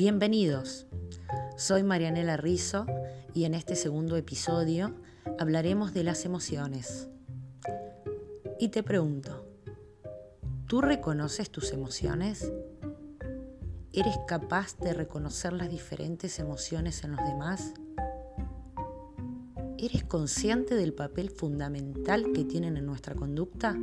Bienvenidos. Soy Marianela Rizzo y en este segundo episodio hablaremos de las emociones. Y te pregunto, ¿tú reconoces tus emociones? ¿Eres capaz de reconocer las diferentes emociones en los demás? ¿Eres consciente del papel fundamental que tienen en nuestra conducta?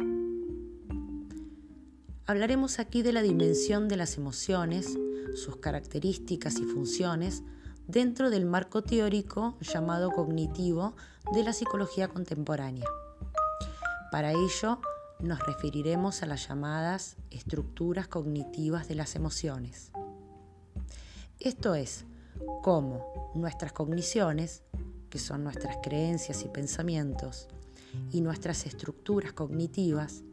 Hablaremos aquí de la dimensión de las emociones, sus características y funciones dentro del marco teórico llamado cognitivo de la psicología contemporánea. Para ello, nos referiremos a las llamadas estructuras cognitivas de las emociones. Esto es, cómo nuestras cogniciones, que son nuestras creencias y pensamientos, y nuestras estructuras cognitivas,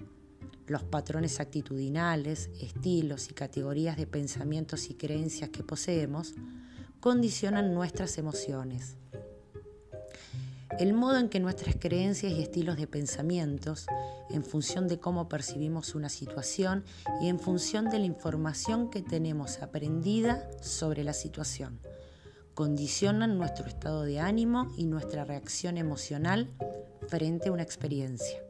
los patrones actitudinales, estilos y categorías de pensamientos y creencias que poseemos, condicionan nuestras emociones. El modo en que nuestras creencias y estilos de pensamientos, en función de cómo percibimos una situación y en función de la información que tenemos aprendida sobre la situación, condicionan nuestro estado de ánimo y nuestra reacción emocional frente a una experiencia.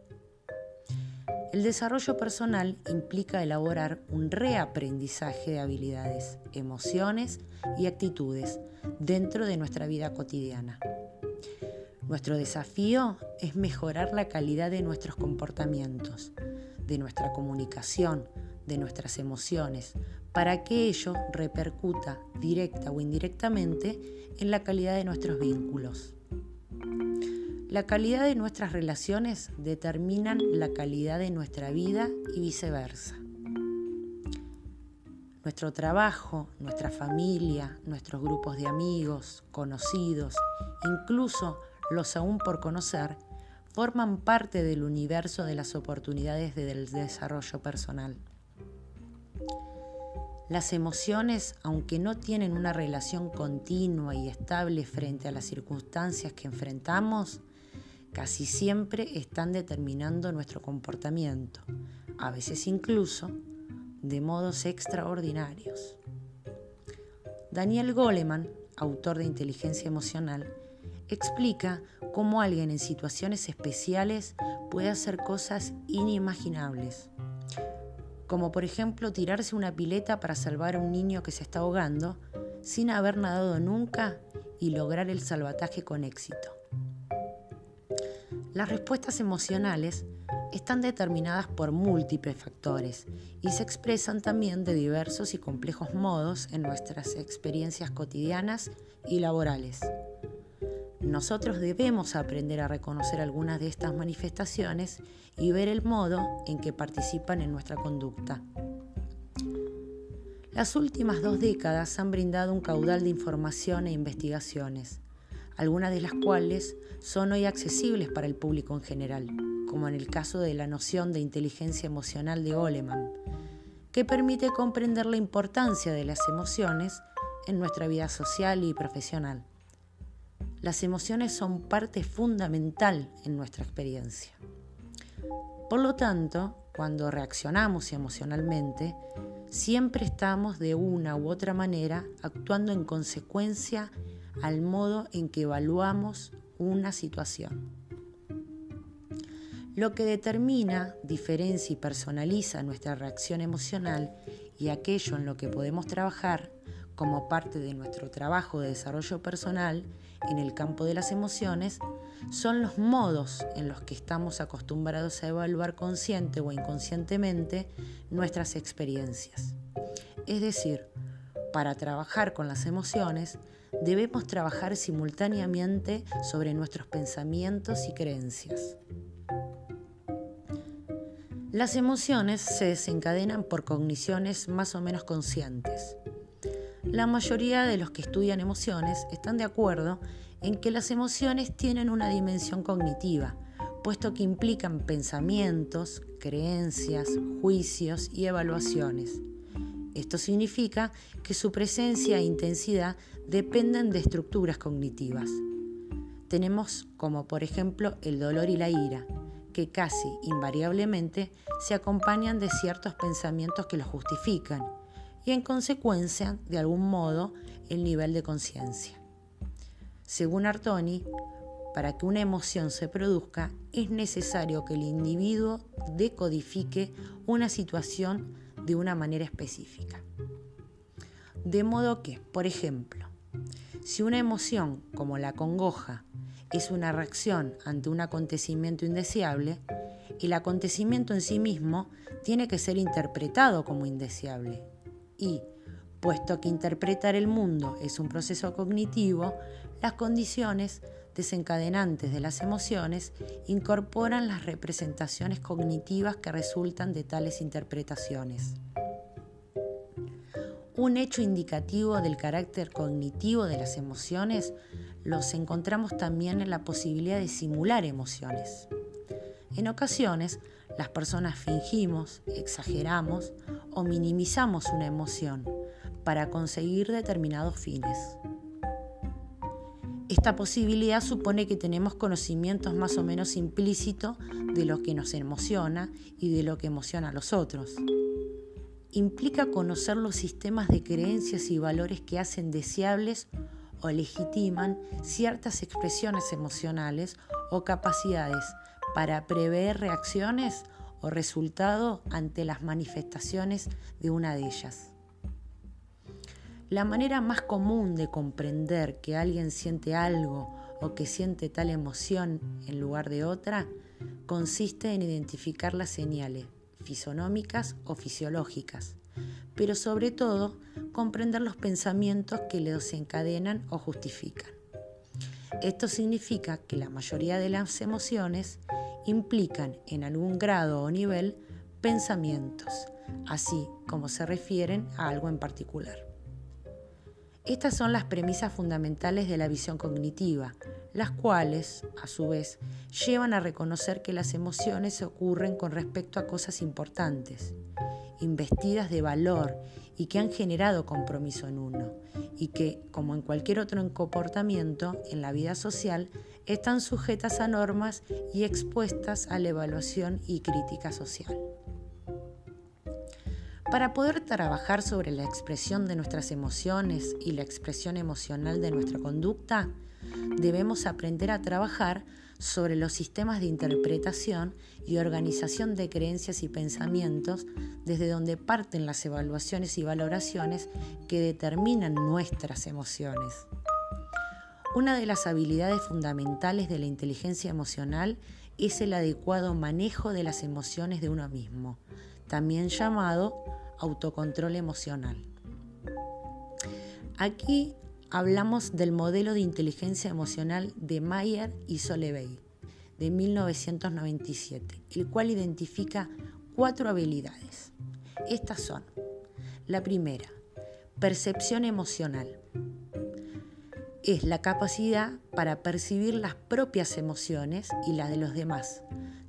El desarrollo personal implica elaborar un reaprendizaje de habilidades, emociones y actitudes dentro de nuestra vida cotidiana. Nuestro desafío es mejorar la calidad de nuestros comportamientos, de nuestra comunicación, de nuestras emociones, para que ello repercuta directa o indirectamente en la calidad de nuestros vínculos. La calidad de nuestras relaciones determinan la calidad de nuestra vida y viceversa. Nuestro trabajo, nuestra familia, nuestros grupos de amigos, conocidos, incluso los aún por conocer, forman parte del universo de las oportunidades del desarrollo personal. Las emociones, aunque no tienen una relación continua y estable frente a las circunstancias que enfrentamos, casi siempre están determinando nuestro comportamiento, a veces incluso de modos extraordinarios. Daniel Goleman, autor de Inteligencia Emocional, explica cómo alguien en situaciones especiales puede hacer cosas inimaginables, como por ejemplo tirarse una pileta para salvar a un niño que se está ahogando sin haber nadado nunca y lograr el salvataje con éxito. Las respuestas emocionales están determinadas por múltiples factores y se expresan también de diversos y complejos modos en nuestras experiencias cotidianas y laborales. Nosotros debemos aprender a reconocer algunas de estas manifestaciones y ver el modo en que participan en nuestra conducta. Las últimas dos décadas han brindado un caudal de información e investigaciones algunas de las cuales son hoy accesibles para el público en general, como en el caso de la noción de inteligencia emocional de Goleman, que permite comprender la importancia de las emociones en nuestra vida social y profesional. Las emociones son parte fundamental en nuestra experiencia. Por lo tanto, cuando reaccionamos emocionalmente, siempre estamos de una u otra manera actuando en consecuencia al modo en que evaluamos una situación. Lo que determina, diferencia y personaliza nuestra reacción emocional y aquello en lo que podemos trabajar como parte de nuestro trabajo de desarrollo personal en el campo de las emociones son los modos en los que estamos acostumbrados a evaluar consciente o inconscientemente nuestras experiencias. Es decir, para trabajar con las emociones debemos trabajar simultáneamente sobre nuestros pensamientos y creencias. Las emociones se desencadenan por cogniciones más o menos conscientes. La mayoría de los que estudian emociones están de acuerdo en que las emociones tienen una dimensión cognitiva, puesto que implican pensamientos, creencias, juicios y evaluaciones. Esto significa que su presencia e intensidad dependen de estructuras cognitivas. Tenemos como por ejemplo el dolor y la ira, que casi invariablemente se acompañan de ciertos pensamientos que los justifican, y en consecuencia, de algún modo, el nivel de conciencia. Según Artoni, para que una emoción se produzca es necesario que el individuo decodifique una situación de una manera específica. De modo que, por ejemplo, si una emoción como la congoja es una reacción ante un acontecimiento indeseable, el acontecimiento en sí mismo tiene que ser interpretado como indeseable. Y, puesto que interpretar el mundo es un proceso cognitivo, las condiciones desencadenantes de las emociones incorporan las representaciones cognitivas que resultan de tales interpretaciones. Un hecho indicativo del carácter cognitivo de las emociones los encontramos también en la posibilidad de simular emociones. En ocasiones, las personas fingimos, exageramos o minimizamos una emoción para conseguir determinados fines. Esta posibilidad supone que tenemos conocimientos más o menos implícitos de lo que nos emociona y de lo que emociona a los otros. Implica conocer los sistemas de creencias y valores que hacen deseables o legitiman ciertas expresiones emocionales o capacidades para prever reacciones o resultados ante las manifestaciones de una de ellas. La manera más común de comprender que alguien siente algo o que siente tal emoción en lugar de otra consiste en identificar las señales fisonómicas o fisiológicas, pero sobre todo comprender los pensamientos que le desencadenan o justifican. Esto significa que la mayoría de las emociones implican en algún grado o nivel pensamientos, así como se refieren a algo en particular. Estas son las premisas fundamentales de la visión cognitiva, las cuales, a su vez, llevan a reconocer que las emociones ocurren con respecto a cosas importantes, investidas de valor y que han generado compromiso en uno, y que, como en cualquier otro comportamiento en la vida social, están sujetas a normas y expuestas a la evaluación y crítica social. Para poder trabajar sobre la expresión de nuestras emociones y la expresión emocional de nuestra conducta, debemos aprender a trabajar sobre los sistemas de interpretación y organización de creencias y pensamientos desde donde parten las evaluaciones y valoraciones que determinan nuestras emociones. Una de las habilidades fundamentales de la inteligencia emocional es el adecuado manejo de las emociones de uno mismo, también llamado autocontrol emocional. Aquí hablamos del modelo de inteligencia emocional de Mayer y Solevey de 1997, el cual identifica cuatro habilidades. Estas son, la primera, percepción emocional. Es la capacidad para percibir las propias emociones y las de los demás,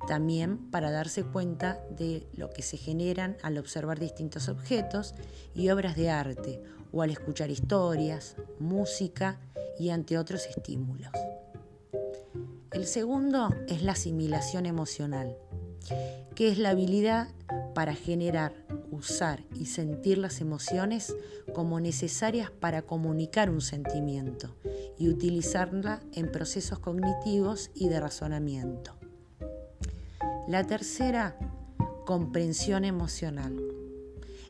también para darse cuenta de lo que se generan al observar distintos objetos y obras de arte o al escuchar historias, música y ante otros estímulos. El segundo es la asimilación emocional, que es la habilidad para generar, usar y sentir las emociones como necesarias para comunicar un sentimiento y utilizarla en procesos cognitivos y de razonamiento. La tercera, comprensión emocional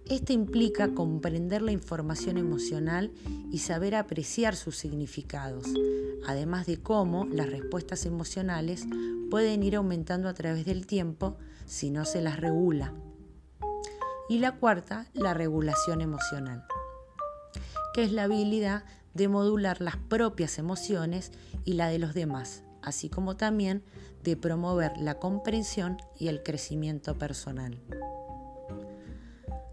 esto implica comprender la información emocional y saber apreciar sus significados, además de cómo las respuestas emocionales pueden ir aumentando a través del tiempo si no se las regula. Y la cuarta, la regulación emocional, que es la habilidad de modular las propias emociones y la de los demás, así como también de promover la comprensión y el crecimiento personal.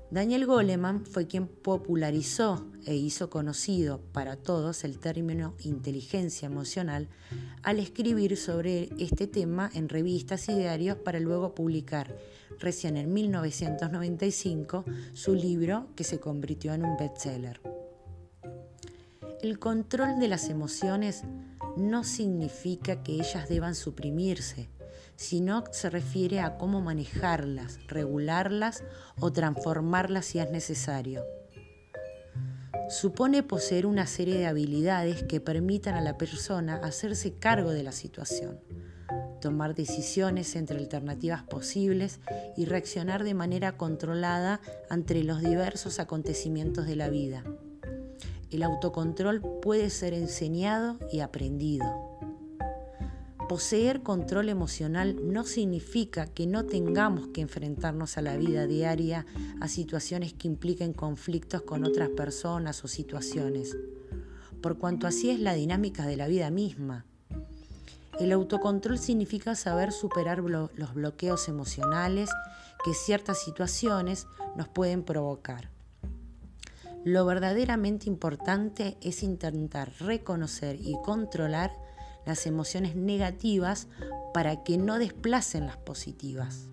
Daniel Goleman fue quien popularizó e hizo conocido para todos el término inteligencia emocional al escribir sobre este tema en revistas y diarios para luego publicar recién en 1995 su libro que se convirtió en un bestseller. El control de las emociones no significa que ellas deban suprimirse, sino se refiere a cómo manejarlas, regularlas o transformarlas si es necesario. supone poseer una serie de habilidades que permitan a la persona hacerse cargo de la situación, tomar decisiones entre alternativas posibles y reaccionar de manera controlada ante los diversos acontecimientos de la vida. El autocontrol puede ser enseñado y aprendido. Poseer control emocional no significa que no tengamos que enfrentarnos a la vida diaria a situaciones que impliquen conflictos con otras personas o situaciones, por cuanto así es la dinámica de la vida misma. El autocontrol significa saber superar los bloqueos emocionales que ciertas situaciones nos pueden provocar. Lo verdaderamente importante es intentar reconocer y controlar las emociones negativas para que no desplacen las positivas.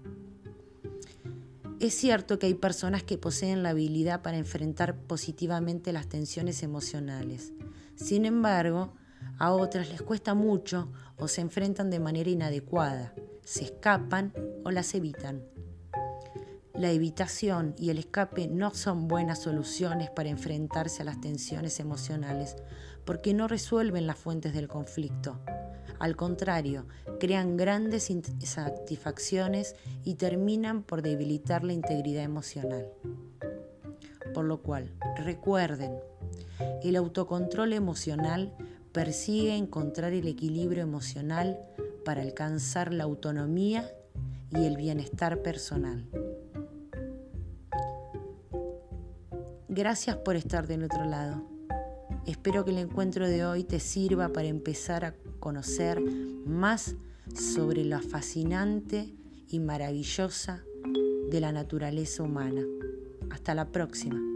Es cierto que hay personas que poseen la habilidad para enfrentar positivamente las tensiones emocionales. Sin embargo, a otras les cuesta mucho o se enfrentan de manera inadecuada, se escapan o las evitan. La evitación y el escape no son buenas soluciones para enfrentarse a las tensiones emocionales porque no resuelven las fuentes del conflicto. Al contrario, crean grandes insatisfacciones y terminan por debilitar la integridad emocional. Por lo cual, recuerden, el autocontrol emocional persigue encontrar el equilibrio emocional para alcanzar la autonomía y el bienestar personal. Gracias por estar del otro lado. Espero que el encuentro de hoy te sirva para empezar a conocer más sobre la fascinante y maravillosa de la naturaleza humana. Hasta la próxima.